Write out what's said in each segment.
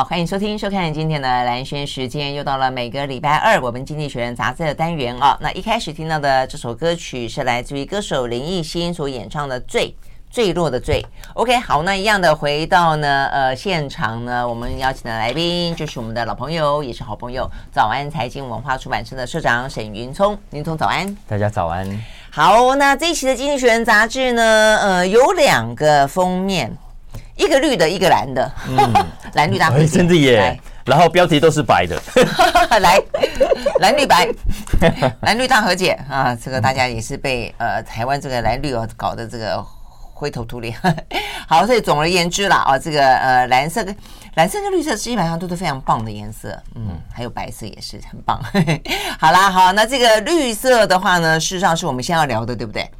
好，欢迎收听、收看今天的蓝轩时间，又到了每个礼拜二我们经济学人杂志的单元啊。那一开始听到的这首歌曲是来自于歌手林艺欣所演唱的《坠坠落的坠》。OK，好，那一样的回到呢呃现场呢，我们邀请的来宾就是我们的老朋友，也是好朋友，早安财经文化出版社的社长沈云聪。云聪早安，大家早安。好，那这一期的经济学人杂志呢，呃，有两个封面。一个绿的，一个蓝的，嗯、蓝绿大和解，真的耶！然后标题都是白的，来蓝绿白，蓝绿大和解啊！这个大家也是被呃台湾这个蓝绿哦搞得这个灰头土脸。好，所以总而言之啦，啊，这个呃蓝色跟蓝色跟绿色基本上都是非常棒的颜色，嗯，还有白色也是很棒。好啦，好，那这个绿色的话呢，事实上是我们先要聊的，对不对？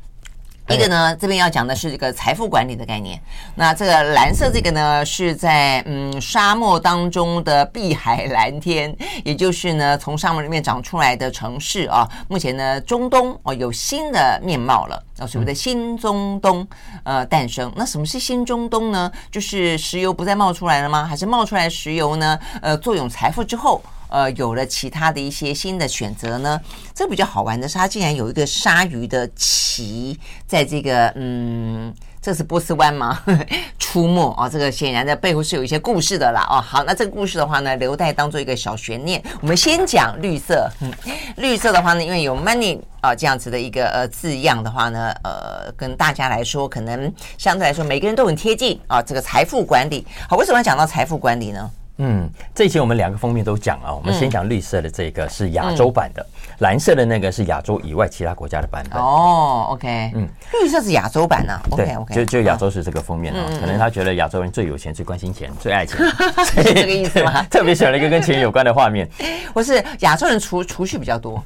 一个呢，这边要讲的是这个财富管理的概念。那这个蓝色这个呢，是在嗯沙漠当中的碧海蓝天，也就是呢从沙漠里面长出来的城市啊。目前呢，中东哦有新的面貌了，啊，所谓的新中东呃诞生。那什么是新中东呢？就是石油不再冒出来了吗？还是冒出来石油呢？呃，作用财富之后。呃，有了其他的一些新的选择呢。这比较好玩的是，它竟然有一个鲨鱼的鳍在这个，嗯，这是波斯湾吗？出没啊，这个显然的背后是有一些故事的啦。哦，好，那这个故事的话呢，留待当做一个小悬念。我们先讲绿色，嗯，绿色的话呢，因为有 money 啊这样子的一个呃字样的话呢，呃，跟大家来说，可能相对来说每个人都很贴近啊。这个财富管理，好，为什么要讲到财富管理呢？嗯，这期我们两个封面都讲啊。我们先讲绿色的这个是亚洲版的，嗯、蓝色的那个是亚洲以外其他国家的版本。哦，OK，嗯，绿色是亚洲版啊。对 OK，就就亚洲是这个封面啊。可能他觉得亚洲人最有钱、最关心钱、最爱钱，是这个意思吗？特别选了一个跟钱有关的画面。不是亚洲人储储蓄比较多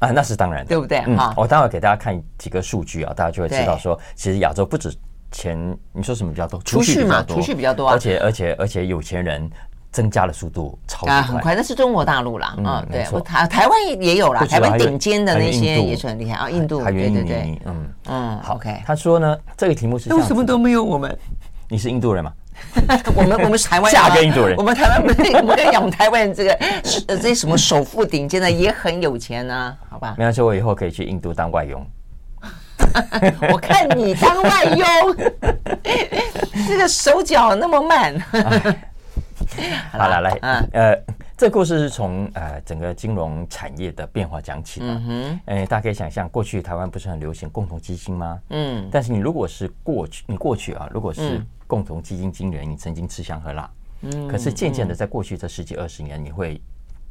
啊，那是当然的，对不对？嗯，我待会给大家看几个数据啊，大家就会知道说，其实亚洲不止钱，你说什么比较多？储蓄嘛，储蓄比较多，而且而且而且有钱人。增加的速度超快，啊，很快。那是中国大陆啦，嗯，对，台台湾也有啦，台湾顶尖的那些也是很厉害啊，印度，对对对，嗯嗯，好，OK。他说呢，这个题目是为什么都没有我们？你是印度人吗？我们我们是台湾，嫁给印度人，我们台湾不是 我们跟讲台湾这个呃这些什么首富顶尖的也很有钱啊，好吧？没关系，我以后可以去印度当外佣。我看你当外佣，这个手脚那么慢。好了，来，嗯，呃，这个故事是从呃整个金融产业的变化讲起的。嗯哼，呃，大家可以想象，过去台湾不是很流行共同基金吗？嗯，但是你如果是过去，你过去啊，如果是共同基金经理人，你曾经吃香喝辣。嗯，可是渐渐的，在过去这十几二十年，你会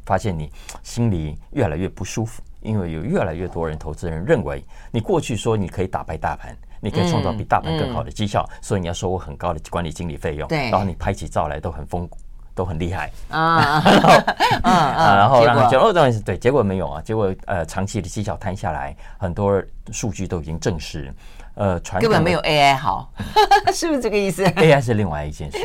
发现你心里越来越不舒服，因为有越来越多人投资人认为，你过去说你可以打败大盘。你可以创造比大盘更好的绩效，嗯嗯、所以你要收我很高的管理经理费用。对，然后你拍起照来都很丰，都很厉害啊。然后，啊，然后让结果当然是对，结果没有啊。结果呃，长期的绩效摊下来，很多数据都已经证实，呃，传根本没有 AI 好，是不是这个意思？AI 是另外一件事。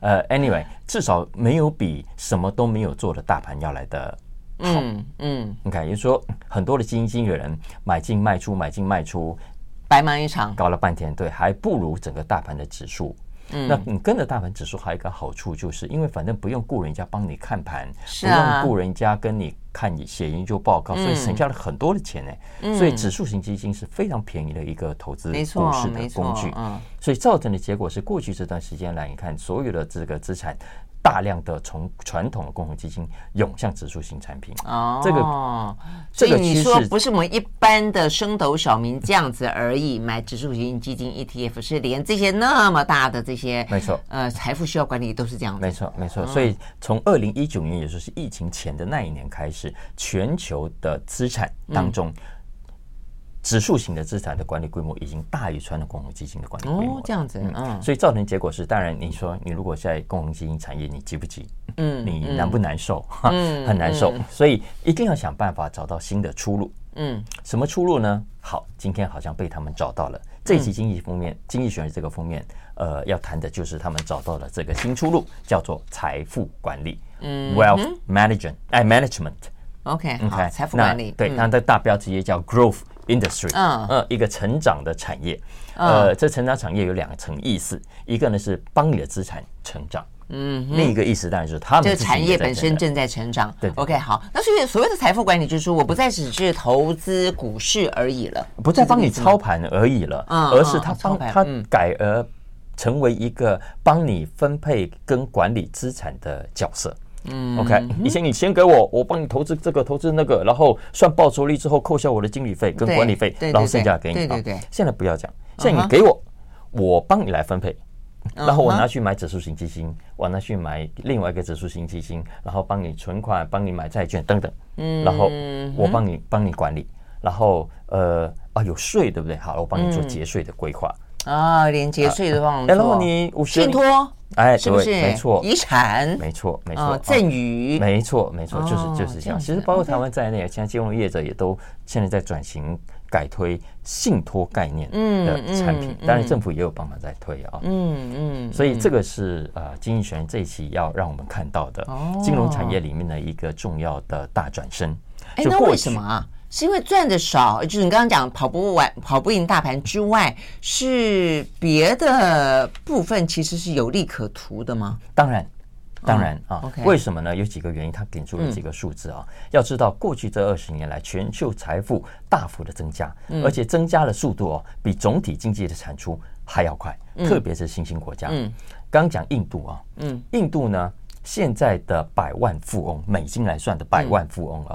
呃，anyway，至少没有比什么都没有做的大盘要来的好。嗯嗯，你看，也就是说，很多的基金经理人买进卖出，买进卖出。白忙一场，搞了半天，对，还不如整个大盘的指数。嗯，那你跟着大盘指数还有一个好处，就是因为反正不用雇人家帮你看盘，啊，不用雇人家跟你看你写研究报告，所以省下了很多的钱呢。嗯，所以指数型基金是非常便宜的一个投资股市的工具。嗯，所以造成的结果是，过去这段时间来，你看所有的这个资产。大量的从传统的共同基金涌向指数型产品。哦，这个，所以你说不是我们一般的升斗小民这样子而已，买指数型基金 ETF 是连这些那么大的这些没错，呃，财富需要管理都是这样子，没错没错。所以从二零一九年，也就是疫情前的那一年开始，全球的资产当中。指数型的资产的管理规模已经大于传统共同基金的管理规模。哦，这样子，嗯，所以造成结果是，当然你说你如果在共同基金产业，你急不急？嗯，你难不难受？嗯，很难受，所以一定要想办法找到新的出路。嗯，什么出路呢？好，今天好像被他们找到了。这一期经济封面，经济学人这个封面，呃，要谈的就是他们找到了这个新出路，叫做财富管理。嗯，Wealth Management，哎，Management。OK，OK，财富管理。对，它的大标题也叫 Growth。Industry，嗯。嗯，一个成长的产业，呃，这成长产业有两层意思，一个呢是帮你的资产成长，嗯，另一个意思当然就是他们这个产业本身正在成长。对，OK，好，那所以所谓的财富管理，就是说我不再只是投资股市而已了，不再帮你操盘而已了，而是他帮他改而成为一个帮你分配跟管理资产的角色。嗯，OK，以前你钱给我，我帮你投资这个，投资那个，然后算报酬率之后扣下我的经理费跟管理费，然后剩下给你。对对对。现在不要讲，现在你给我，我帮你来分配，然后我拿去买指数型基金，我拿去买另外一个指数型基金，然后帮你存款，帮你买债券等等。嗯。然后我帮你帮你管理，然后呃啊有税对不对？好，我帮你做节税的规划。啊，连节税都帮我做。然后你信托。哎，是不是？没错，遗产，没错，没错，赠与，没错，没错，就是就是这样。其实包括台湾在内，现在金融业者也都现在在转型改推信托概念的产品，当然政府也有帮忙在推啊。嗯嗯，所以这个是呃，经济学这一期要让我们看到的金融产业里面的一个重要的大转身。哎，那为什么啊？是因为赚的少，就是你刚刚讲跑不完、跑不赢大盘之外，是别的部分其实是有利可图的吗？当然，当然啊。Oh, okay. 为什么呢？有几个原因，他给出了几个数字啊。嗯、要知道，过去这二十年来，全球财富大幅的增加，嗯、而且增加的速度哦，比总体经济的产出还要快，嗯、特别是新兴国家。嗯，刚讲印度啊，嗯，印度呢，现在的百万富翁，美金来算的百万富翁啊。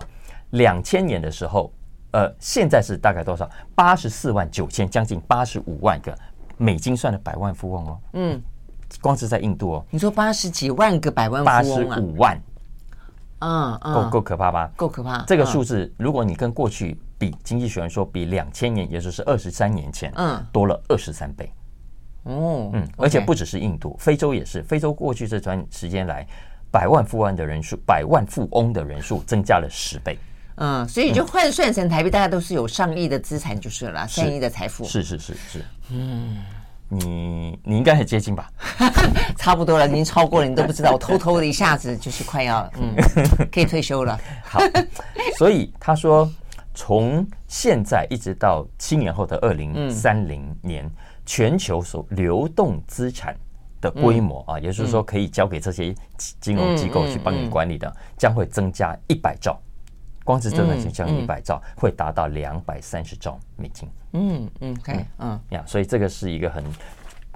嗯两千年的时候，呃，现在是大概多少？八十四万九千，将近八十五万个美金算的百万富翁哦。嗯，光是在印度哦。你说八十几万个百万富翁啊？八十五万。嗯嗯，够够可怕吧？够可怕。这个数字，如果你跟过去比，经济学人说比两千年，也就是二十三年前，嗯，多了二十三倍。哦，嗯，而且不只是印度，非洲也是。非洲过去这段时间来，百万富翁的人数，百万富翁的人数增加了十倍。嗯，所以就换算成台币，大家都是有上亿的资产就是了，上亿的财富。是是是是。嗯，你你应该很接近吧？差不多了，您超过了，你都不知道。我偷偷的一下子就是快要嗯，可以退休了。好，所以他说，从现在一直到七年后的二零三零年，全球所流动资产的规模啊，也就是说可以交给这些金融机构去帮你管理的，将会增加一百兆。光是这段时间，一百兆会达到两百三十兆美金。嗯嗯，，OK，，嗯呀，所以这个是一个很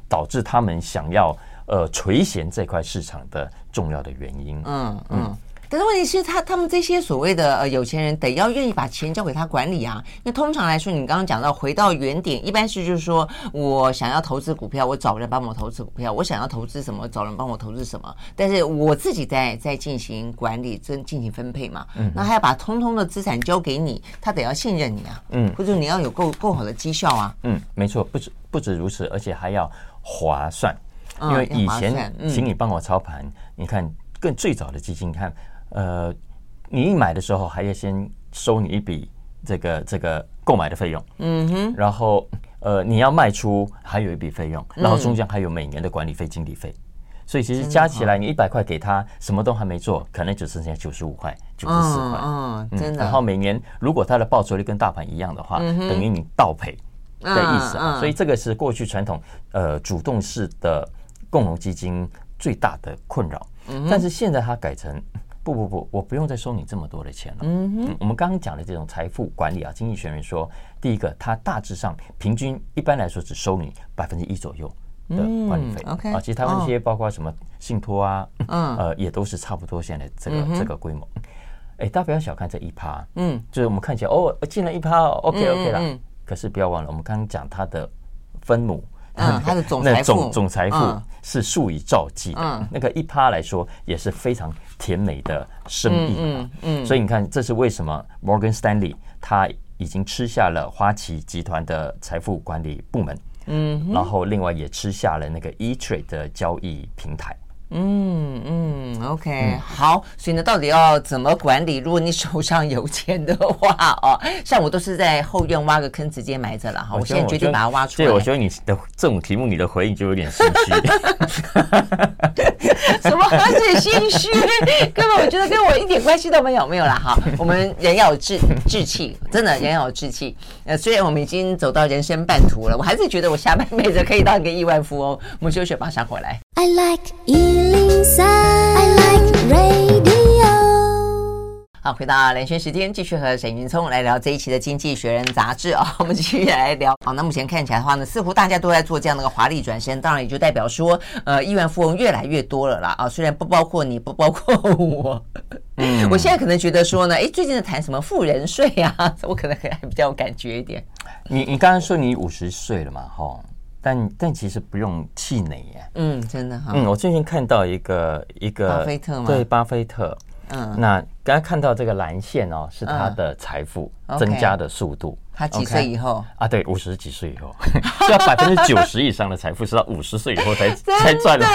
导致他们想要呃垂涎这块市场的重要的原因。嗯嗯。但是问题是，他他们这些所谓的呃有钱人得要愿意把钱交给他管理啊。因为通常来说，你刚刚讲到回到原点，一般是就是说我想要投资股票，我找人帮我投资股票；我想要投资什么，找人帮我投资什么。但是我自己在在进行管理，进进行分配嘛。嗯。那还要把通通的资产交给你，他得要信任你啊。嗯。或者你要有够够好的绩效啊。嗯，没错，不止不止如此，而且还要划算。因为以前请你帮我操盘，你看更最早的基金，你看。呃，你一买的时候还要先收你一笔这个这个购买的费用，嗯哼，然后呃你要卖出还有一笔费用，然后中间还有每年的管理费、经理费，所以其实加起来你一百块给他，什么都还没做，可能只剩下九十五块、九十四块，嗯，真的。然后每年如果他的报酬率跟大盘一样的话，等于你倒赔的意思啊。所以这个是过去传统呃主动式的共同基金最大的困扰，但是现在它改成。不不不，我不用再收你这么多的钱了。嗯哼，我们刚刚讲的这种财富管理啊，经济学人说，第一个，它大致上平均一般来说只收你百分之一左右的管理费。OK 啊，其实台湾这些包括什么信托啊，嗯，呃，也都是差不多现在这个这个规模。哎，大家不要小看这一趴，嗯，就是我们看起来哦，进了一趴，OK OK 了。可是不要忘了，我们刚刚讲它的分母。嗯，它的总财富，总总财富是数以兆计的。嗯，那个一趴来说也是非常甜美的生意。嗯嗯，所以你看，这是为什么 Morgan Stanley 他已经吃下了花旗集团的财富管理部门。嗯，然后另外也吃下了那个 E Trade 的交易平台。嗯嗯 OK，好，所以呢，到底要怎么管理？如果你手上有钱的话 哦，像我都是在后院挖个坑直接埋着了哈。我现在决定把它挖出来。对，我觉得你的这种题目，你的回应就有点心虚。什么是心虚？根本我觉得跟我一点关系都没有，没有啦。哈。我们人要有志志气，真的人要有志气。呃，虽然我们已经走到人生半途了，我还是觉得我下半辈子可以当一个亿万富翁。我们休息，马上回来。I like 103, I like radio。好，回到连线时间，继续和沈云聪来聊这一期的《经济学人》杂志啊。我们继续来聊。好，那目前看起来的话呢，似乎大家都在做这样的一个华丽转身，当然也就代表说，呃，亿万富翁越来越多了啦。啊，虽然不包括你，不包括我。嗯，我现在可能觉得说呢，哎，最近在谈什么富人税啊，我可能还比较有感觉一点。你你刚刚说你五十岁了嘛？哈。但但其实不用气馁呀。嗯，真的哈。嗯，我最近看到一个一个巴菲特吗？对，巴菲特。嗯，那刚刚看到这个蓝线哦，是他的财富增加的速度。他几岁以后？啊，对，五十几岁以后，要百分之九十以上的财富是到五十岁以后才 才赚的。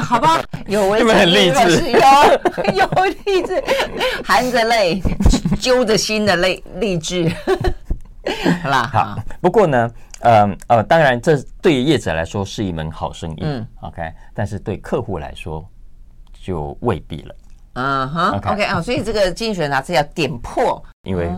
好吧，有为，很励志，有有励志，含着泪，揪着心的泪，励志。好啦，好。不过呢。嗯呃，当然，这对于业者来说是一门好生意，嗯，OK，但是对客户来说就未必了。嗯哼，OK。啊，所以这个经济学人杂志要点破，因为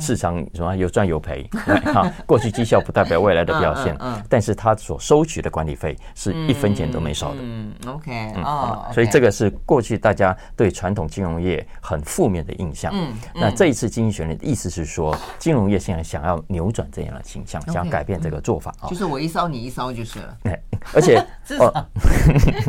市场什么有赚有赔，哈，过去绩效不代表未来的表现，但是他所收取的管理费是一分钱都没少的。嗯，OK，哦，所以这个是过去大家对传统金融业很负面的印象。嗯，那这一次经济学人的意思是说，金融业现在想要扭转这样的倾向，想要改变这个做法啊，就是我一烧你一烧就是了。而且 哦，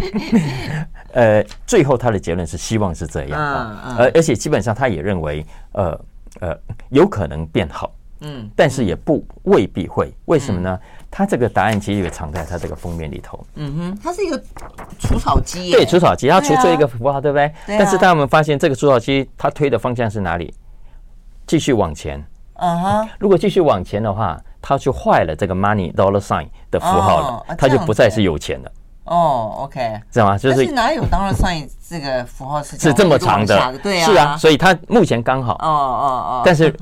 呃，最后他的结论是希望是这样啊，而而且基本上他也认为，呃呃，有可能变好，嗯，但是也不未必会，为什么呢？他这个答案其实也藏在他这个封面里头，嗯哼，它是一个除草机，对，除草机，它除出一个符号，对不对？但是当我们发现这个除草机它推的方向是哪里？继续往前，嗯哼，如果继续往前的话。他就坏了这个 money dollar sign 的符号了，他就不再是有钱了。哦，OK，知道吗？就是哪有 dollar sign 这个符号是是这么长的？对啊，是啊，所以它目前刚好。哦哦哦。但是，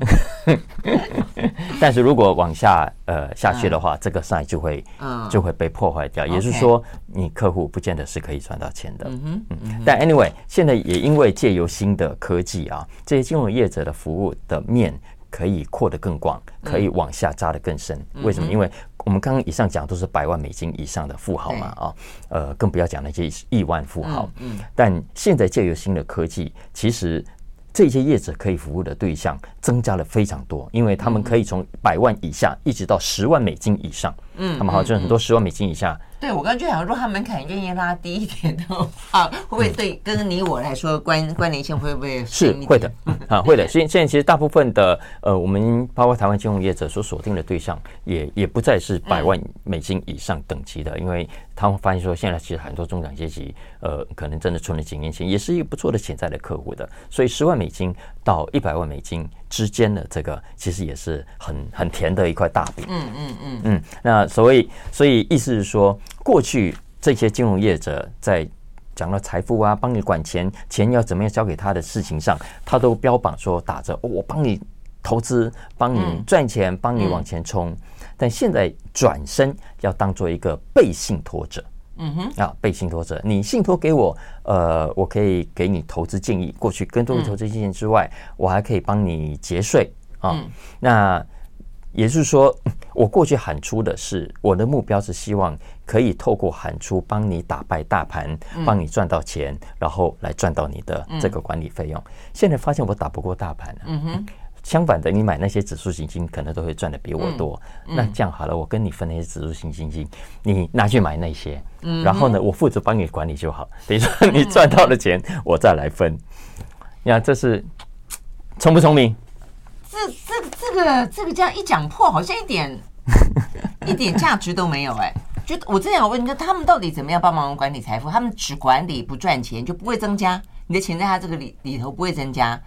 但是如果往下呃下去的话，这个 sign 就会就会被破坏掉。也就是说，你客户不见得是可以赚到钱的。嗯嗯。但 anyway，现在也因为借由新的科技啊，这些金融业者的服务的面。可以扩得更广，可以往下扎得更深。为什么？因为我们刚刚以上讲都是百万美金以上的富豪嘛，啊，呃，更不要讲那些亿万富豪。嗯，但现在借由新的科技，其实这些业者可以服务的对象增加了非常多，因为他们可以从百万以下一直到十万美金以上。嗯，他们好像很多十万美金以下。对，我刚刚就想说，他门槛愿意拉低一点的话，会不会对跟你我来说关关联性会不会是 会的啊？会的。现现在其实大部分的呃，我们包括台湾金融业者所锁定的对象，也也不再是百万美金以上等级的，因为他们发现说，现在其实很多中产阶级呃，可能真的存了几年钱，也是一个不错的潜在的客户的。所以十万美金到一百万美金之间的这个，其实也是很很甜的一块大饼。嗯嗯嗯嗯。那所以所以意思是说。过去这些金融业者在讲到财富啊，帮你管钱，钱要怎么样交给他的事情上，他都标榜说打着、哦、我帮你投资，帮你赚钱，帮你往前冲。但现在转身要当做一个被信托者，嗯哼，啊，被信托者，你信托给我，呃，我可以给你投资建议。过去更多的投资建议之外，我还可以帮你节税啊。那也就是说，我过去喊出的是我的目标是希望。可以透过喊出帮你打败大盘，帮你赚到钱，然后来赚到你的这个管理费用。现在发现我打不过大盘，嗯哼。相反的，你买那些指数型基金可能都会赚的比我多。那这样好了，我跟你分那些指数型基金，你拿去买那些，嗯然后呢，我负责帮你管理就好。等于说你赚到了钱，我再来分。你看这是聪不聪明？这这这个这个这样一讲破，好像一点 一点价值都没有哎。就我真想问你，他们到底怎么样帮忙管理财富？他们只管理不赚钱，就不会增加你的钱在他这个里里头不会增加，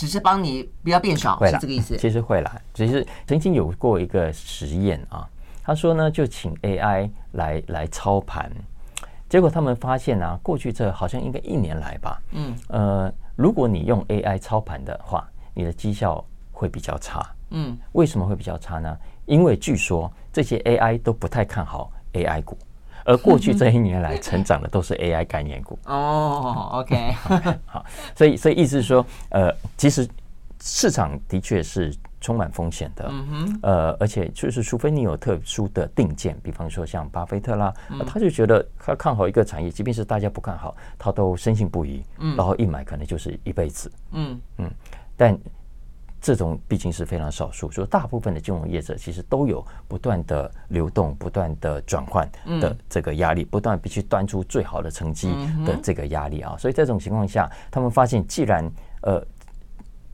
只是帮你不要变少，是这个意思？其实会啦，只是曾经有过一个实验啊，他说呢，就请 AI 来来操盘，结果他们发现啊，过去这好像应该一年来吧，嗯，呃，如果你用 AI 操盘的话，你的绩效会比较差。嗯，为什么会比较差呢？因为据说这些 AI 都不太看好 AI 股，而过去这一年来成长的都是 AI 概念股。哦，OK，好，所以所以意思是说，呃，其实市场的确是。充满风险的，嗯哼，呃，而且就是，除非你有特殊的定见，比方说像巴菲特啦，嗯，他就觉得他看好一个产业，即便是大家不看好，他都深信不疑，嗯，然后一买可能就是一辈子，嗯。嗯，但这种毕竟是非常少数，所以大部分的金融业者其实都有不断的流动、不断的转换的这个压力，不断必须端出最好的成绩的这个压力啊，所以在这种情况下，他们发现既然呃。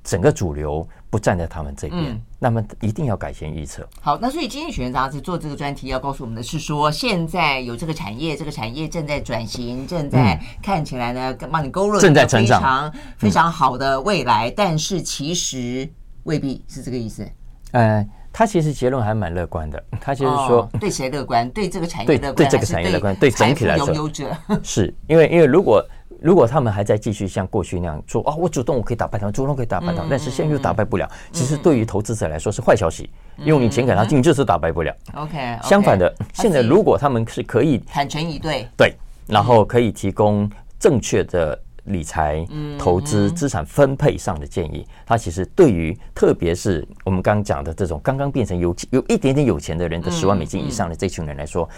整个主流不站在他们这边，嗯、那么一定要改弦易辙。好，那所以《经济学人》杂志做这个专题，要告诉我们的是说，现在有这个产业，这个产业正在转型，正在看起来呢，帮你勾勒正在成长，非常好的未来。嗯、但是其实未必是这个意思。呃，他其实结论还蛮乐观的。他其实说，哦、对谁乐观？对这个产业乐观？对这个产业乐观？对整体来说，拥有者是因为因为如果。如果他们还在继续像过去那样说啊，我主动我可以打败他们，主动可以打败他们，但是现在又打败不了。其实对于投资者来说是坏消息，因为你钱给他进就是打败不了。OK，相反的，现在如果他们是可以坦诚以对，对，然后可以提供正确的理财、投资、资产分配上的建议，他其实对于特别是我们刚刚讲的这种刚刚变成有有一点点有钱的人的十万美金以上的这群人来说，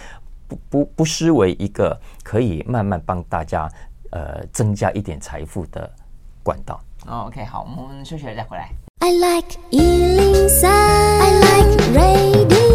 不不不失为一个可以慢慢帮大家。呃，增加一点财富的管道。哦，OK，好，我们休息了再回来。I like 103, I like radio.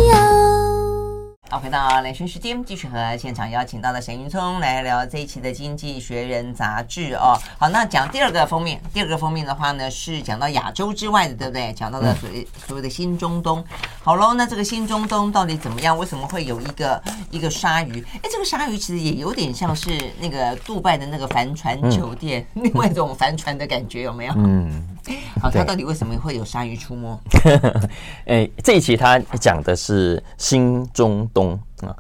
好，回到连线时间，继续和现场邀请到的沈云聪来聊这一期的《经济学人》杂志哦。好，那讲第二个封面，第二个封面的话呢，是讲到亚洲之外的，对不对？讲到的所谓所谓的新中东。好喽，那这个新中东到底怎么样？为什么会有一个一个鲨鱼？哎，这个鲨鱼其实也有点像是那个杜拜的那个帆船酒店，嗯、另外一种帆船的感觉，有没有？嗯。好，他到底为什么会有鲨鱼出没？哎，这一期他讲的是新中东啊，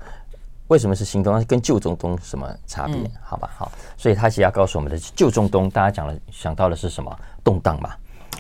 为什么是新中东？跟旧中东什么差别？好吧，好，所以他其实要告诉我们的旧中东，大家讲了想到的是什么？动荡嘛，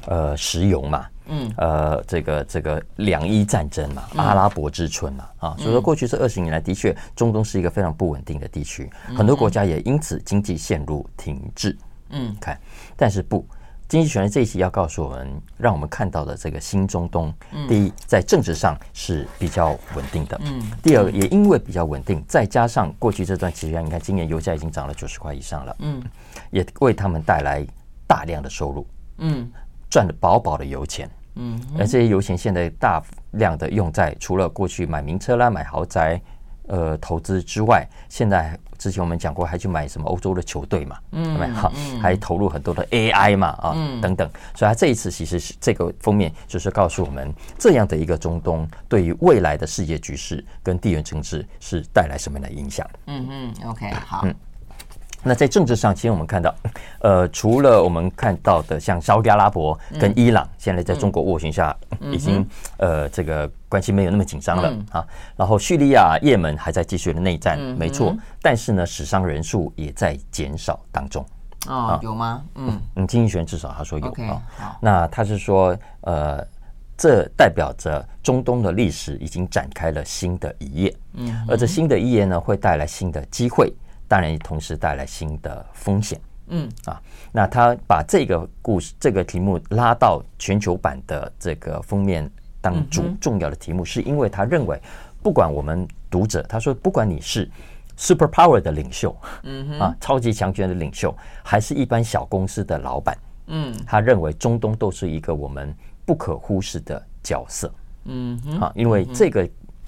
呃，石油嘛，嗯，呃，这个这个两伊战争嘛，阿拉伯之春嘛，啊，所以说过去这二十年来，的确中东是一个非常不稳定的地区，很多国家也因此经济陷入停滞。嗯，看，但是不。经济学人这一期要告诉我们，让我们看到的这个新中东，第一，在政治上是比较稳定的。嗯。第二，也因为比较稳定，再加上过去这段期间，你看今年油价已经涨了九十块以上了。嗯。也为他们带来大量的收入。嗯。赚的饱饱的油钱。嗯。而这些油钱现在大量的用在除了过去买名车啦、买豪宅。呃，投资之外，现在之前我们讲过，还去买什么欧洲的球队嘛，嗯，对好，还投入很多的 AI 嘛，啊，嗯、等等。所以，他这一次其实是这个封面，就是告诉我们这样的一个中东，对于未来的世界局势跟地缘政治是带来什么样的影响？嗯嗯，OK，好。嗯。那在政治上，其实我们看到，呃，除了我们看到的像沙乌地阿拉伯跟伊朗，现在在中国斡旋下，已经呃这个关系没有那么紧张了啊。然后叙利亚、也门还在继续的内战，没错。但是呢，死伤人数也在减少当中。哦，有吗？嗯嗯，经济学人至少他说有啊。那他是说，呃，这代表着中东的历史已经展开了新的一页。嗯，而这新的一页呢，会带来新的机会。当然也，同时带来新的风险。嗯啊，那他把这个故事、这个题目拉到全球版的这个封面当主重要的题目，是因为他认为，不管我们读者，他说，不管你是 super power 的领袖，嗯啊，超级强权的领袖，还是一般小公司的老板，嗯，他认为中东都是一个我们不可忽视的角色。嗯啊，因为这个。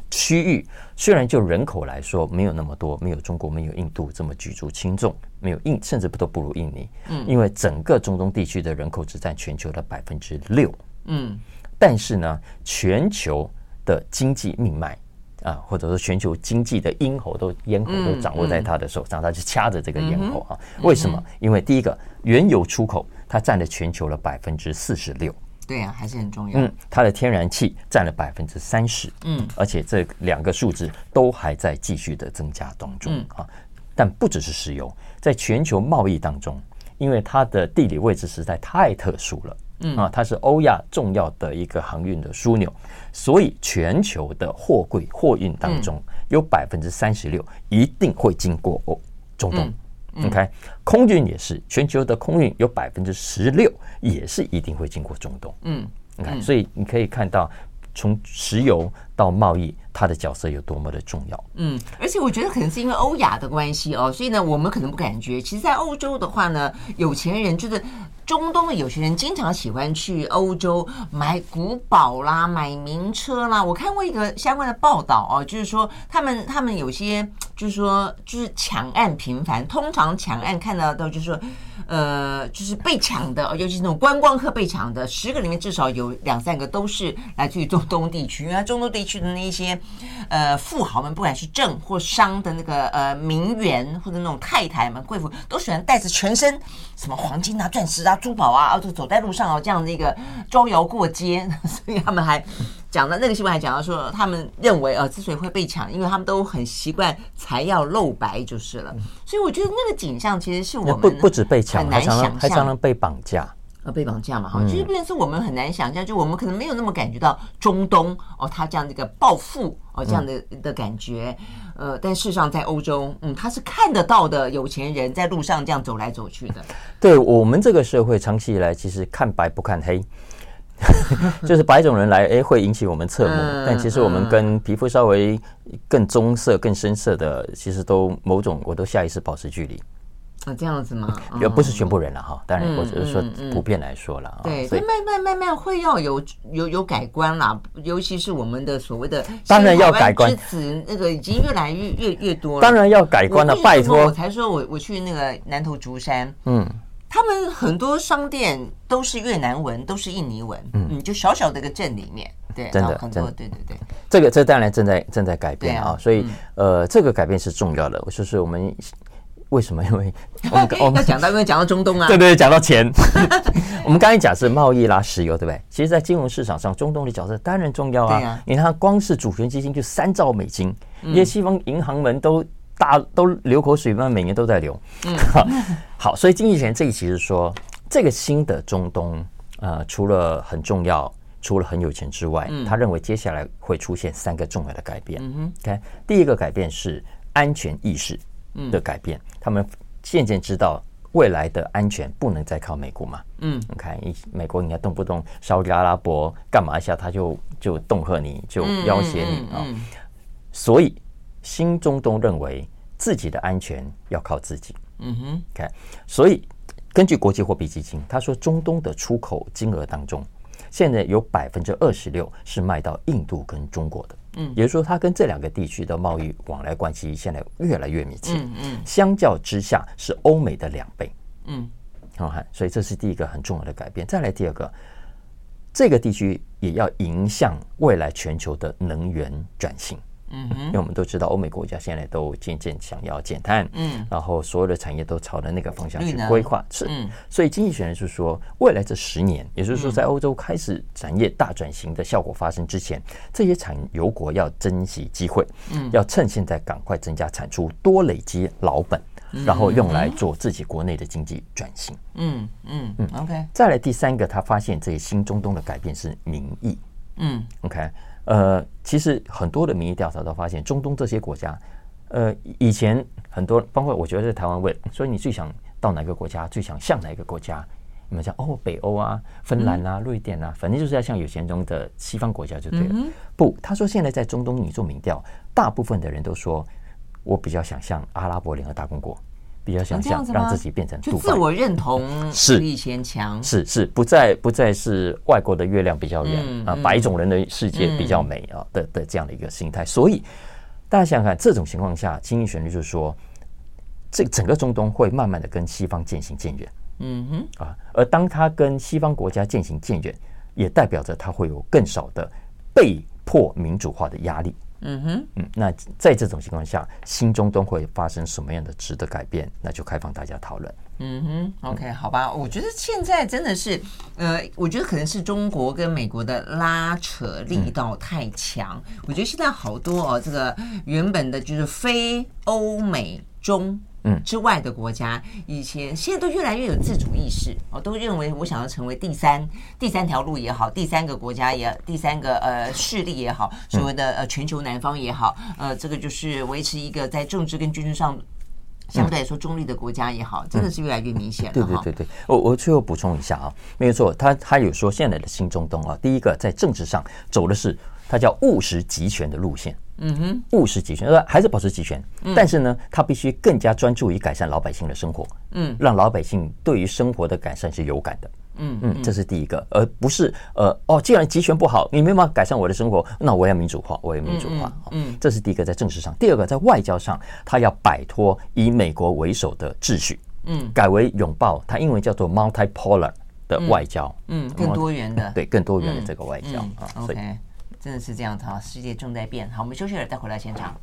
区域虽然就人口来说没有那么多，没有中国、没有印度这么举足轻重，没有印甚至不都不如印尼。嗯，因为整个中东地区的人口只占全球的百分之六。嗯，但是呢，全球的经济命脉啊，或者说全球经济的咽喉都咽喉都掌握在他的手上，他就掐着这个咽喉啊。为什么？因为第一个，原油出口它占了全球的百分之四十六。对呀、啊，还是很重要。嗯，它的天然气占了百分之三十。嗯，而且这两个数字都还在继续的增加当中。嗯啊，但不只是石油，在全球贸易当中，因为它的地理位置实在太特殊了，嗯啊，它是欧亚重要的一个航运的枢纽，所以全球的货柜货运当中有百分之三十六一定会经过欧中东。OK，空运也是，全球的空运有百分之十六也是一定会经过中东。嗯，OK，所以你可以看到。从石油到贸易，它的角色有多么的重要？嗯，而且我觉得可能是因为欧亚的关系哦，所以呢，我们可能不感觉。其实，在欧洲的话呢，有钱人就是中东的有钱人，经常喜欢去欧洲买古堡啦，买名车啦。我看过一个相关的报道哦，就是说他们他们有些就是说就是抢案频繁，通常抢案看到的就是说。呃，就是被抢的，尤其是那种观光客被抢的，十个里面至少有两三个都是来自于中东地区。因为中东地区的那些呃富豪们，不管是政或商的那个呃名媛或者那种太太们、贵妇，都喜欢带着全身什么黄金啊、钻石啊、珠宝啊，就走在路上哦，这样的一个招摇过街，所以他们还。讲了那个新闻还讲到说，他们认为呃，之所以会被抢，因为他们都很习惯财要露白就是了。所以我觉得那个景象其实是我们不不止被抢，还常常还常常被绑架。呃，被绑架嘛，哈，其实变成是我们很难想象，就我们可能没有那么感觉到中东哦，他这样的一个暴富哦，这样的的感觉。呃，但事实上在欧洲，嗯，他是看得到的有钱人在路上这样走来走去的。对我们这个社会长期以来，其实看白不看黑。就是白种人来，哎、欸，会引起我们侧目。嗯、但其实我们跟皮肤稍微更棕色、更深色的，其实都某种，我都下意识保持距离。啊，这样子吗？也不是全部人了哈，当然，我只是说普遍来说了。对，所以慢慢慢慢会要有有有改观啦，尤其是我们的所谓的当然要改观，那个已经越来越越越多了。当然要改观了，拜托。我才说我我去那个南投竹山，嗯。他们很多商店都是越南文，都是印尼文，嗯，就小小的一个镇里面，对，真的，很多，对对对，这个这当然正在正在改变啊，所以呃，这个改变是重要的。就是我们为什么？因为 我们我们讲到因为讲到中东啊，对对，讲到钱，我们刚才讲是贸易啦、石油，对不对？其实，在金融市场上，中东的角色当然重要啊。你看，光是主权基金就三兆美金，因为西方银行们都。大都流口水嘛，每年都在流。嗯，好，所以经济学人这一期是说，这个新的中东，呃，除了很重要，除了很有钱之外，他认为接下来会出现三个重要的改变。嗯哼，OK，第一个改变是安全意识的改变，他们渐渐知道未来的安全不能再靠美国嘛。嗯，你看，美国你看动不动沙乌地阿拉伯干嘛一下，他就就恫吓你，就要挟你啊，所以。新中东认为自己的安全要靠自己。嗯哼，看，所以根据国际货币基金，他说中东的出口金额当中，现在有百分之二十六是卖到印度跟中国的。嗯，也就是说，它跟这两个地区的贸易往来关系现在越来越密切。嗯嗯，相较之下是欧美的两倍。嗯，好，所以这是第一个很重要的改变。再来第二个，这个地区也要迎向未来全球的能源转型。嗯，因为我们都知道，欧美国家现在都渐渐想要减碳，嗯，然后所有的产业都朝着那个方向去规划，是，所以经济学人是说，未来这十年，也就是说，在欧洲开始产业大转型的效果发生之前，这些产油国要珍惜机会，嗯，要趁现在赶快增加产出，多累积老本，然后用来做自己国内的经济转型，嗯嗯嗯，OK，再来第三个，他发现这些新中东的改变是民意，嗯，OK。呃，其实很多的民意调查都发现，中东这些国家，呃，以前很多，包括我觉得在台湾问，所以你最想到哪个国家，最想向哪个国家？你们讲哦，北欧啊，芬兰啊，瑞典啊，反正就是要像有钱中的西方国家就对了。不，他说现在在中东你做民调，大部分的人都说，我比较想像阿拉伯联合大公国。比较想象让自己变成自我认同是。比以前强，是是不再不再是外国的月亮比较圆啊，白种人的世界比较美啊的的这样的一个心态。所以大家想想看，这种情况下，经济旋律就是说，这整个中东会慢慢的跟西方渐行渐远。嗯哼。啊，而当他跟西方国家渐行渐远，也代表着他会有更少的被迫民主化的压力。嗯哼，嗯，那在这种情况下，新中东会发生什么样的值得改变？那就开放大家讨论。嗯哼，OK，好吧，我觉得现在真的是，呃，我觉得可能是中国跟美国的拉扯力道太强。嗯、我觉得现在好多哦，这个原本的就是非欧美中嗯之外的国家，以前现在都越来越有自主意识哦，都认为我想要成为第三第三条路也好，第三个国家也第三个呃势力也好，所谓的呃全球南方也好，呃，这个就是维持一个在政治跟军事上。相对来说，中立的国家也好，真的是越来越明显了。对对对对，我我最后补充一下啊，没有错，他他有说现在的新中东啊，第一个在政治上走的是他叫务实集权的路线。嗯哼，务实集权，呃还是保持集权，但是呢，他必须更加专注于改善老百姓的生活。嗯，让老百姓对于生活的改善是有感的。嗯嗯，这是第一个，而不是呃哦，既然集权不好，你没办法改善我的生活，那我要民主化，我要民主化。嗯，这是第一个在政治上。第二个在外交上，他要摆脱以美国为首的秩序，嗯，改为拥抱他英文叫做 multipolar 的外交，嗯，更多元的，对，更多元的这个外交啊。OK，真的是这样子哈，世界正在变。好，我们休息了，再回来现场。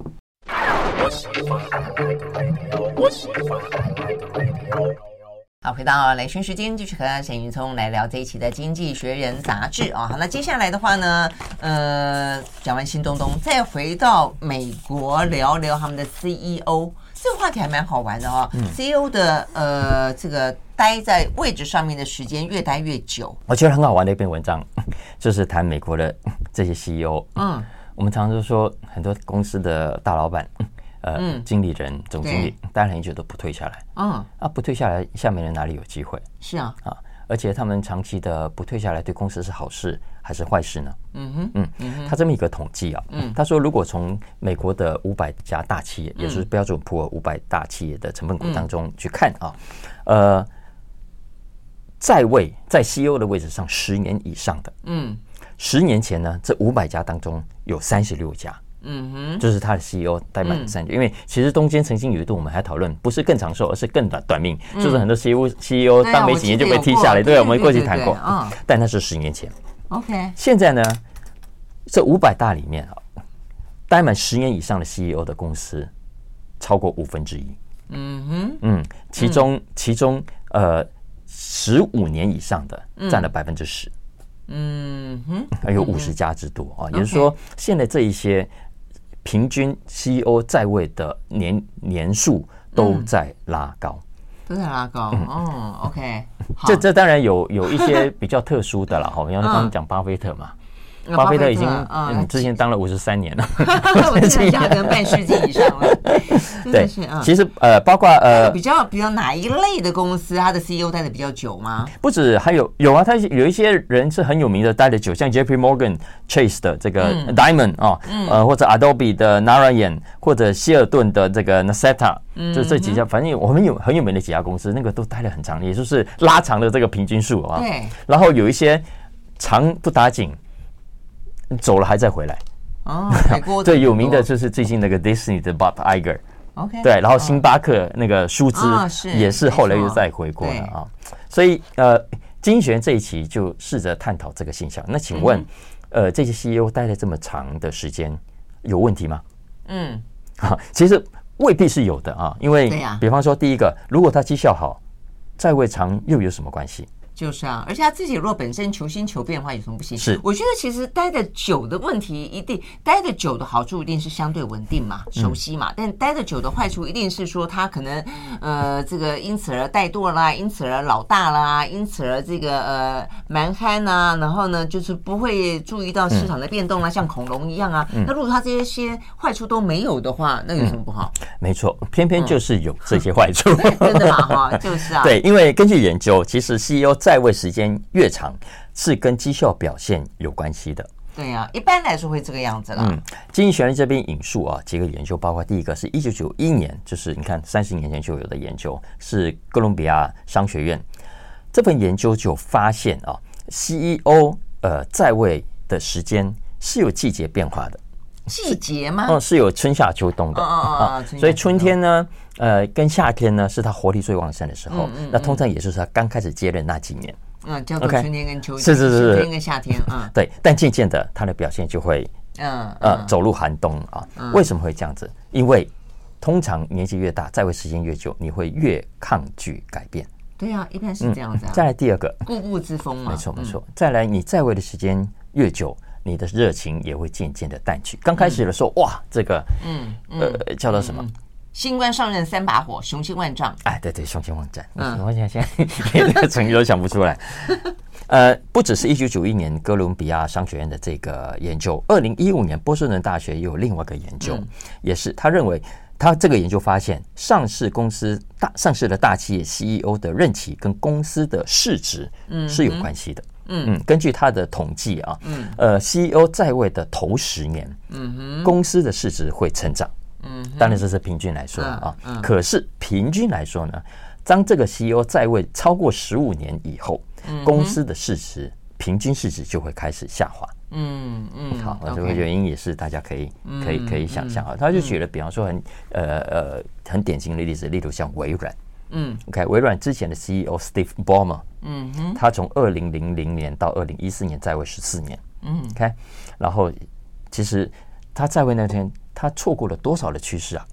好，回到雷军时间，继续和沈云聪来聊这一期的《经济学人》杂志啊。好，那接下来的话呢，呃，讲完新东东，再回到美国聊聊他们的 CEO，这个话题还蛮好玩的哦。嗯、CEO 的呃，这个待在位置上面的时间越待越久。我觉得很好玩的一篇文章，就是谈美国的 这些 CEO。嗯，我们常常就说很多公司的大老板。呃，嗯、经理人、总经理，待了很久都不退下来。嗯，啊，不退下来，下面人哪里有机会？是啊，啊，而且他们长期的不退下来，对公司是好事还是坏事呢？嗯哼，嗯，嗯他这么一个统计啊，嗯，他说如果从美国的五百家大企业，嗯、也就是标准普尔五百大企业的成分股当中去看啊，嗯、呃，在位在 CEO 的位置上十年以上的，嗯，十年前呢，这五百家当中有三十六家。嗯哼，就是他的 CEO 待满三年，因为其实中间曾经有一度我们还讨论，不是更长寿，而是更短短命，就是很多 CEO CEO 当没几年就被踢下来，对，我们过去谈过，嗯，但那是十年前，OK，现在呢，这五百大里面啊，待满十年以上的 CEO 的公司超过五分之一，嗯哼，嗯，其中其中呃十五年以上的占了百分之十，嗯哼，还有五十家之多啊，也就是说现在这一些。平均 CEO 在位的年年数都在拉高，都在拉高。哦，OK，这这当然有有一些比较特殊的了哈，比方说刚刚讲巴菲特嘛。巴菲特已经嗯，之前当了五十三年了，我记得可能半世纪以上了。对，其实呃，包括呃，比较比较哪一类的公司，他的 CEO 待的比较久吗？不止，还有有啊，他有一些人是很有名的，待的久，像 JP Morgan Chase 的这个 Diamond 啊，呃，或者 Adobe 的 Narayan，或者希尔顿的这个 Nasdaq，就这几家，反正我们有很有名的几家公司，那个都待了很长，也就是拉长了这个平均数啊。对，然后有一些长不打紧。走了还再回来。哦，最有名的就是最近那个 Disney 的 Bob Iger，OK，对，然后星巴克那个舒兹也是后来又再回国了啊，所以呃，经济学人这一期就试着探讨这个现象。那请问，呃，这些 CEO 待了这么长的时间有问题吗？嗯，啊，其实未必是有的啊，因为比方说，第一个，如果他绩效好，在位长又有什么关系？就是啊，而且他自己如果本身求新求变的话，有什么不行？是，我觉得其实待的久的问题，一定待的久的好处一定是相对稳定嘛，熟悉嘛。嗯、但待的久的坏处，一定是说他可能呃，这个因此而怠惰啦，因此而老大啦，因此而这个呃蛮憨呐，然后呢，就是不会注意到市场的变动啊，嗯、像恐龙一样啊。嗯、那如果他这些些坏处都没有的话，那有什么不好？嗯、没错，偏偏就是有这些坏处，嗯、真的吗？哈，就是啊。对，因为根据研究，其实 CEO 在位时间越长，是跟绩效表现有关系的。对呀、啊，一般来说会这个样子啦。嗯，经济学人这边引述啊几个研究，包括第一个是一九九一年，就是你看三十年前就有的研究，是哥伦比亚商学院这份研究就发现啊，CEO 呃在位的时间是有季节变化的。季节吗？哦，是有春夏秋冬的啊，所以春天呢，呃，跟夏天呢，是他活力最旺盛的时候。那通常也是他刚开始接任那几年。嗯，叫做春天跟秋天，是是是，春天跟夏天 啊。对，但渐渐的，他的表现就会嗯呃，走入寒冬啊。为什么会这样子？因为通常年纪越大，在位时间越久，你会越抗拒改变。对啊，一般是这样子。再来第二个，固步自封嘛。没错没错。再来，你在位的时间越久，你的热情也会渐渐的淡去。刚开始的时候，哇，这个，嗯呃，叫做什么？新官上任三把火，雄心万丈。哎，对对，雄心万丈。嗯，我想现在连这个成语都想不出来。呃，不只是一九九一年哥伦比亚商学院的这个研究，二零一五年波士顿大学也有另外一个研究，也是他认为他这个研究发现，上市公司大上市的大企业 CEO 的任期跟公司的市值是有关系的。嗯嗯，根据他的统计啊，嗯，呃，CEO 在位的头十年，嗯哼，公司的市值会成长。嗯，当然这是平均来说啊。嗯，可是平均来说呢，当这个 CEO 在位超过十五年以后，公司的市值平均市值就会开始下滑。嗯嗯，好，这个原因也是大家可以可以可以想象啊。他就举了，比方说很呃呃很典型的例子，例如像微软。嗯，OK，微软之前的 CEO Steve Ballmer，嗯哼，他从二零零零年到二零一四年在位十四年。嗯，OK，然后其实他在位那天。他错过了多少的趋势啊？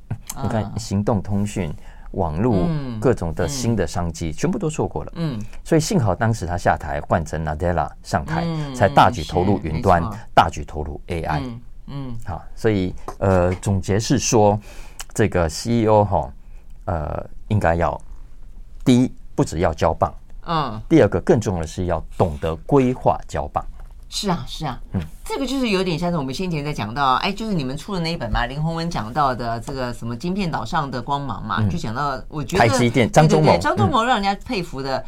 你看，行动通讯、网络、各种的新的商机，全部都错过了。嗯，所以幸好当时他下台，换成 Nadella 上台，才大举投入云端，大举投入 AI。嗯，好，所以呃，总结是说，这个 CEO 哈，呃，应该要第一，不只要交棒，嗯，第二个更重要的是要懂得规划交棒。是啊，是啊，嗯，这个就是有点像是我们先前在讲到，哎，就是你们出的那一本嘛，林宏文讲到的这个什么晶片岛上的光芒嘛，嗯、就讲到，我觉得台积电张忠谋，张忠谋让人家佩服的，嗯、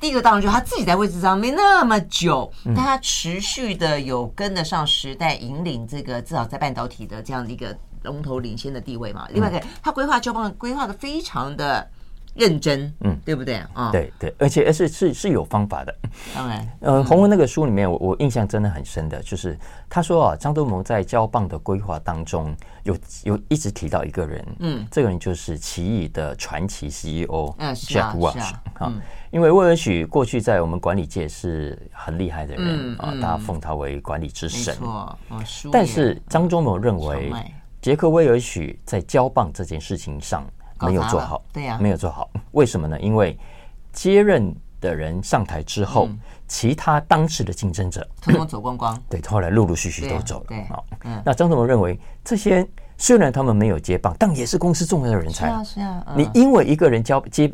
第一个当然就是他自己在位置上没那么久，嗯、但他持续的有跟得上时代，引领这个至少在半导体的这样的一个龙头领先的地位嘛。另外一个，嗯、他规划交棒规划的非常的。认真，嗯，对不对？啊？对对，而且而是是是有方法的。当然，呃，洪文那个书里面，我我印象真的很深的，就是他说啊，张忠谋在交棒的规划当中，有有一直提到一个人，嗯，这个人就是奇异的传奇 CEO，嗯，Jack Welch 啊，因为威尔许过去在我们管理界是很厉害的人啊，大家奉他为管理之神，但是张忠谋认为，杰克威尔许在交棒这件事情上。没有做好，对呀，没有做好。为什么呢？因为接任的人上台之后，其他当时的竞争者通通走光光，对，后来陆陆续续都走了。对，好，那张忠谋认为，这些虽然他们没有接棒，但也是公司重要的人才。是啊，是啊。你因为一个人交接。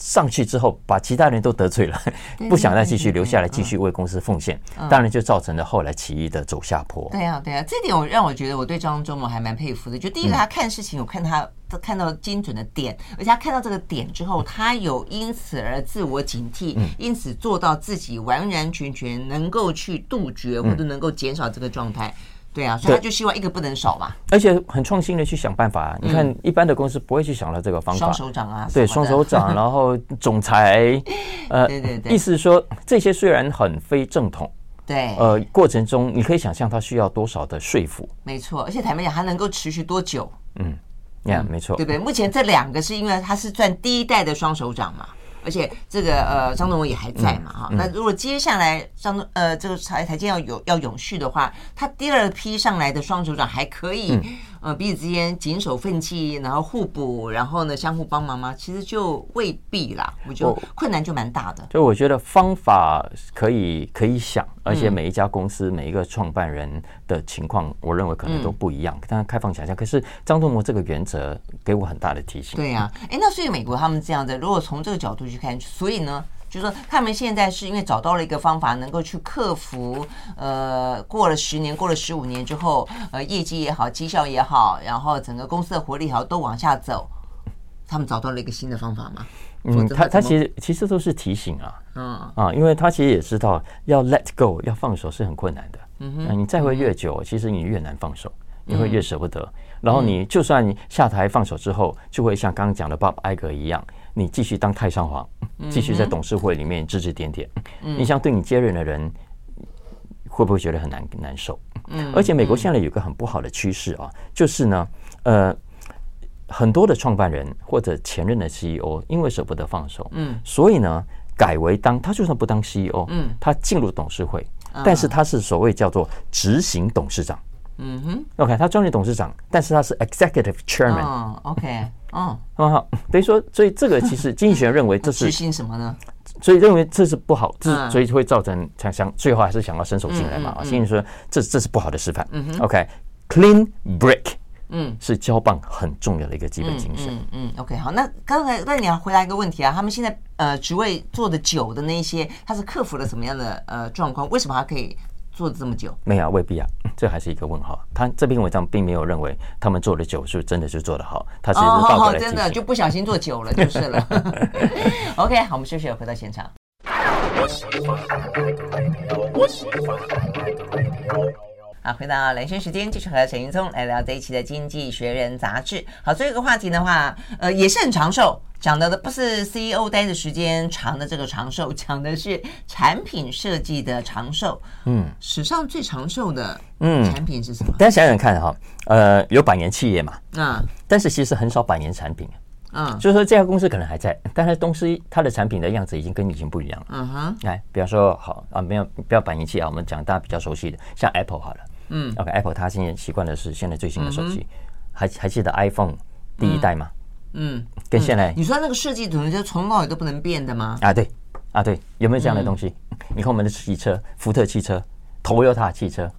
上去之后，把其他人都得罪了，不想再继续留下来继续为公司奉献，当然就造成了后来起义的走下坡。对呀，对呀，这点我让我觉得我对张忠谋还蛮佩服的。就第一个，他看事情有看他看到精准的点，而且他看到这个点之后，他有因此而自我警惕，因此做到自己完完全全能够去杜绝或者能够减少这个状态。对啊，所以他就希望一个不能少嘛，而且很创新的去想办法。啊你看，一般的公司不会去想到这个方法。双手掌啊，对，双手掌，然后总裁，呃，对对对，意思是说这些虽然很非正统，对，呃，过程中你可以想象他需要多少的说服。没错，而且坦白讲，还能够持续多久？嗯，呀，没错，对不对？目前这两个是因为他是赚第一代的双手掌嘛。而且这个呃，张忠谋也还在嘛哈。那如果接下来张呃这个台台建要有要永续的话，他第二批上来的双组长还可以。呃，彼此之间谨守奋际，然后互补，然后呢相互帮忙吗？其实就未必啦，我觉得困难就蛮大的。就我觉得方法可以可以想，而且每一家公司、嗯、每一个创办人的情况，我认为可能都不一样，但开放想象。可是张忠谋这个原则给我很大的提醒。对呀、啊，哎，那所以美国他们这样的，如果从这个角度去看，所以呢？就是说，他们现在是因为找到了一个方法，能够去克服。呃，过了十年，过了十五年之后，呃，业绩也好，绩效也好，然后整个公司的活力也好，都往下走。他们找到了一个新的方法吗？嗯，他他其实其实都是提醒啊，嗯啊，因为他其实也知道要 let go，要放手是很困难的。嗯哼，你再会越久，其实你越难放手，你会越舍不得。然后你就算你下台放手之后，就会像刚刚讲的 Bob Iger 一样。你继续当太上皇，继续在董事会里面指指点点。你想对你接任的人，会不会觉得很难难受？而且美国现在有一个很不好的趋势啊，就是呢，呃，很多的创办人或者前任的 CEO 因为舍不得放手，嗯，所以呢，改为当他就算不当 CEO，嗯，他进入董事会，但是他是所谓叫做执行董事长。嗯哼，OK，他专业董事长，但是他是 Executive Chairman。哦，OK，哦，很好。等于说，所以这个其实经济学人认为这是 执行什么呢？所以认为这是不好，这所以会造成想想最后还是想要伸手进来嘛。啊，经济学说这这是不好的示范。嗯 OK，Clean Break。嗯，是交棒很重要的一个基本精神。嗯嗯，OK，好，那刚才那你要回答一个问题啊，他们现在呃职位做的久的那一些，他是克服了什么样的呃状况？为什么他可以做了这么久？没有，未必啊，这还是一个问号。他这篇文章并没有认为他们做的久是真的是做的好，他是报告来真的就不小心做久了就是了。OK，好，我们休息了，回到现场。好，回到兰萱时间，继续和陈云聪来聊这一期的《经济学人》杂志。好，最后一个话题的话，呃，也是很长寿，讲的不是 CEO 待的时间长的这个长寿，讲的是产品设计的长寿。嗯，史上最长寿的嗯产品是什么？大家想想看哈，呃，有百年企业嘛，啊，但是其实很少百年产品。嗯，就是说这家公司可能还在，但是东西它的产品的样子已经跟以前不一样了。嗯哼，来，比方说好啊，没有不要百年企业啊，我们讲大家比较熟悉的，像 Apple 好了。嗯，OK，Apple 它现在习惯的是现在最新的手机，还还记得 iPhone 第一代吗？嗯，跟现在你说那个设计怎么就从头到尾都不能变的吗？啊，对，啊对，有没有这样的东西？你看我们的汽车，福特汽车，Toyota 汽车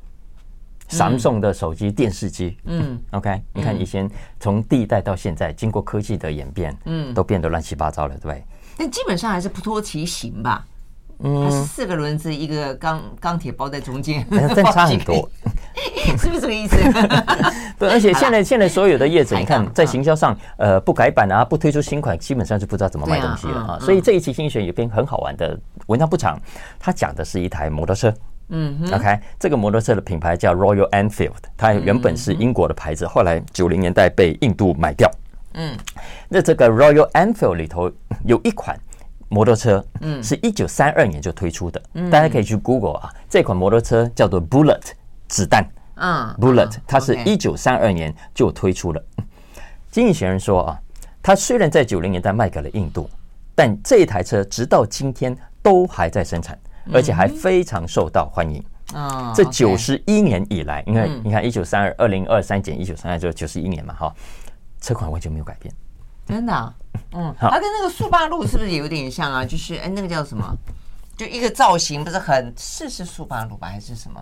，Samsung 的手机、电视机，嗯，OK，你看以前从第一代到现在，经过科技的演变，嗯，都变得乱七八糟了，对不对？但基本上还是不脱其形吧。嗯，它是四个轮子，一个钢钢铁包在中间，但差很多，是不是这个意思？对，而且现在现在所有的业者，你看在行销上，呃，不改版啊，不推出新款，基本上就不知道怎么卖东西了啊。所以这一期经济学有篇很好玩的文章不长，它讲的是一台摩托车。嗯，OK，这个摩托车的品牌叫 Royal Enfield，它原本是英国的牌子，后来九零年代被印度买掉。嗯，那这个 Royal Enfield 里头有一款。摩托车，嗯，是一九三二年就推出的，嗯，大家可以去 Google 啊，这款摩托车叫做 Bullet 子弹，嗯，Bullet，它是一九三二年就推出了。经济学人说啊，它虽然在九零年代卖给了印度，但这一台车直到今天都还在生产，而且还非常受到欢迎。啊，这九十一年以来，因为你看一九三二，二零二三减一九三二就九十一年嘛，哈，车款完全没有改变。真的、啊，嗯，它跟那个速霸路是不是有点像啊？就是哎，那个叫什么？就一个造型不是很是是速霸路吧，还是什么？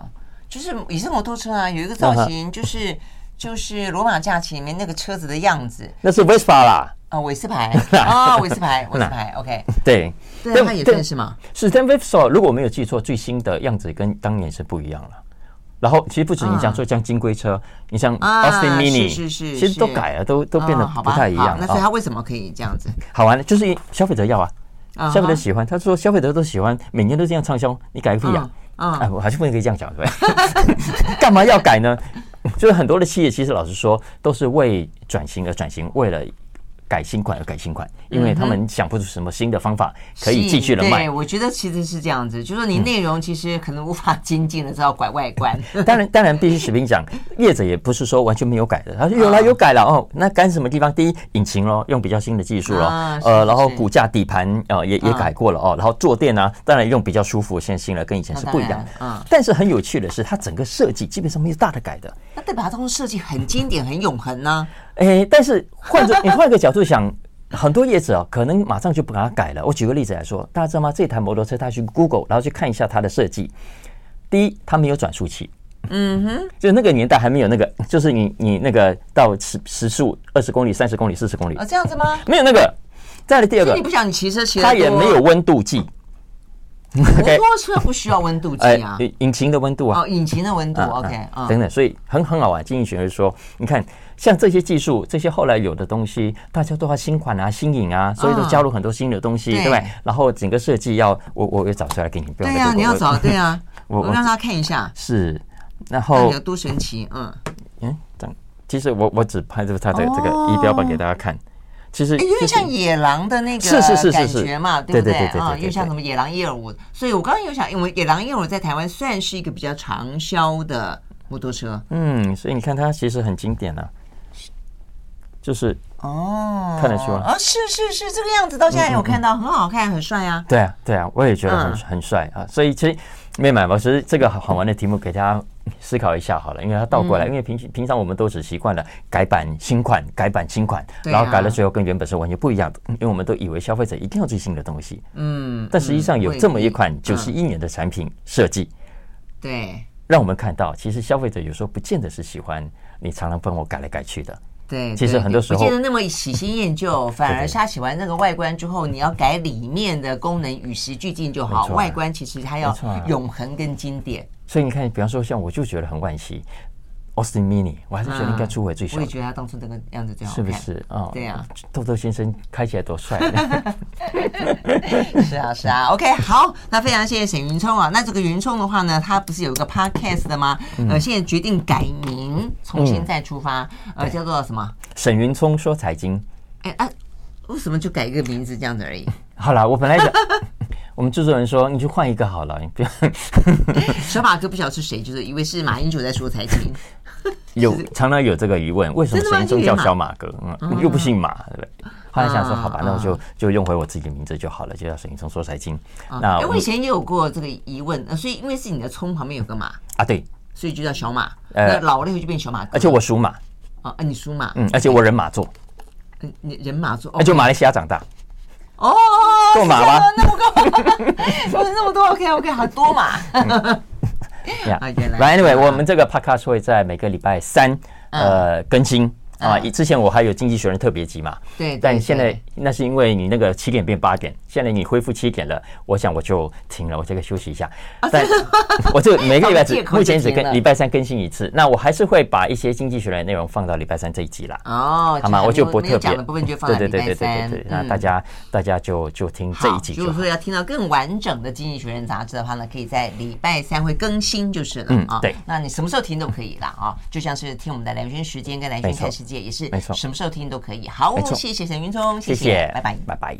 就是也是摩托车啊，有一个造型就是就是罗马假期里面那个车子的样子。那是 Vespa 啦，啊，韦斯牌啊，韦斯牌，韦斯牌，OK，对，对，它也算是吗？是，但 Vespa 如果我没有记错，最新的样子跟当年是不一样了。然后其实不止你讲说像金龟车，你像 Austin Mini，是是是，其实都改了，都都变得不太一样。那所以它为什么可以这样子？好玩的，就是消费者要啊，消费者喜欢。他说消费者都喜欢，每年都这样畅销，你改个屁呀！啊，我还是不能可以这样讲，对不对？干嘛要改呢？就是很多的企业，其实老实说，都是为转型而转型，为了。改新款而改新款，因为他们想不出什么新的方法可以继续的卖。对，我觉得其实是这样子，就是说你内容其实可能无法精进的，只好拐外观。当然，当然必须士兵讲，业者也不是说完全没有改的，他说有了有改了哦。那改什么地方？第一，引擎咯，用比较新的技术咯，呃，然后骨架底盘呃也也改过了哦，然后坐垫呢，当然用比较舒服、现在新了，跟以前是不一样的。嗯。但是很有趣的是，它整个设计基本上没有大的改的。那代表它这种设计很经典、很永恒呢？哎，但是换着 你换一个角度想，很多业者啊，可能马上就不把它改了。我举个例子来说，大家知道吗？这台摩托车，他去 Google，然后去看一下它的设计。第一，它没有转速器，嗯哼，就那个年代还没有那个，就是你你那个到时时速二十公里、三十公里、四十公里啊，这样子吗？没有那个。再来第二个，你不想你骑车骑它也没有温度计。摩托车不需要温度计啊，引擎的温度啊，哦，引擎的温度，OK，等等，所以很很好玩。经济学人说，你看。像这些技术，这些后来有的东西，大家都要新款啊、新颖啊，所以都加入很多新的东西，对。不对？然后整个设计要我我也找出来给你，不要对呀，你要找对啊，我我让他看一下，是，然后有多神奇，嗯。嗯，等，其实我我只拍这个它的这个仪表板给大家看，其实有点像野狼的那个感觉嘛，对不对啊？又像什么野狼一二五，所以我刚刚有想，因为野狼一二五在台湾算是一个比较长销的摩托车，嗯，所以你看它其实很经典啊。就是哦，看得出来啊，是是是这个样子，到现在有看到，很好看，很帅啊。对啊，对啊，我也觉得很很帅啊。所以其实没买吧，其实这个好玩的题目给大家思考一下好了，因为它倒过来，因为平平常我们都只习惯了改版新款，改版新款，然后改了之后跟原本是完全不一样的，因为我们都以为消费者一定要最新的东西。嗯，但实际上有这么一款九十一年的产品设计，对，让我们看到其实消费者有时候不见得是喜欢你常常帮我改来改去的。对，其实很多时候不见得那么喜新厌旧，反而是他喜欢那个外观之后，你要改里面的功能与时俱进就好。外观其实它要永恒跟经典。所以你看，比方说像我就觉得很惋惜。Austin Mini，我还是觉得应该出回最小。我也觉得他当初这个样子最好看，是不是啊？对呀，豆豆先生开起来多帅！是啊，是啊。OK，好，那非常谢谢沈云聪啊。那这个云聪的话呢，他不是有一个 Podcast 的吗？呃，现在决定改名，重新再出发，呃，叫做什么？沈云聪说财经。哎啊，为什么就改一个名字这样子而已？好了，我本来就。我们制作人说：“你去换一个好了，你不要。”小马哥不晓得是谁，就是以为是马英九在说财经。有 常常有这个疑问，为什么沈云聪叫小马哥？嗯，又不姓马，对不对？后来想说，好吧，那我就就用回我自己的名字就好了，就叫沈云聪说财经。那我以前也有过这个疑问，所以因为是你的聪旁边有个马啊，对，所以就叫小马。呃，老了以后就变小马哥。而且我属马啊，你属马，嗯，而且我人马座，嗯，你人马座，就马来西亚长大。哦，够码吗？那么够，那么多，OK OK，好多码。这样，来，Anyway，我们这个 Podcast 会在每个礼拜三呃更新。啊，之前我还有经济学人特别集嘛，对，但现在那是因为你那个七点变八点，现在你恢复七点了，我想我就停了，我这个休息一下。但 我就 每个礼拜只目前只跟礼拜三更新一次，那我还是会把一些经济学人的内容放到礼拜三这一集啦。哦，好吗？我就不特别对对对对对对对，那大家大家就就听这一集。如果说要听到更完整的经济学人杂志的话呢，可以在礼拜三会更新就是了啊。对，那你什么时候听都可以啦啊，就像是听我们的兰萱时间跟兰萱看世界也是。没错，什么时候听都可以。好，谢谢沈云聪，谢谢，谢谢，拜拜，拜拜。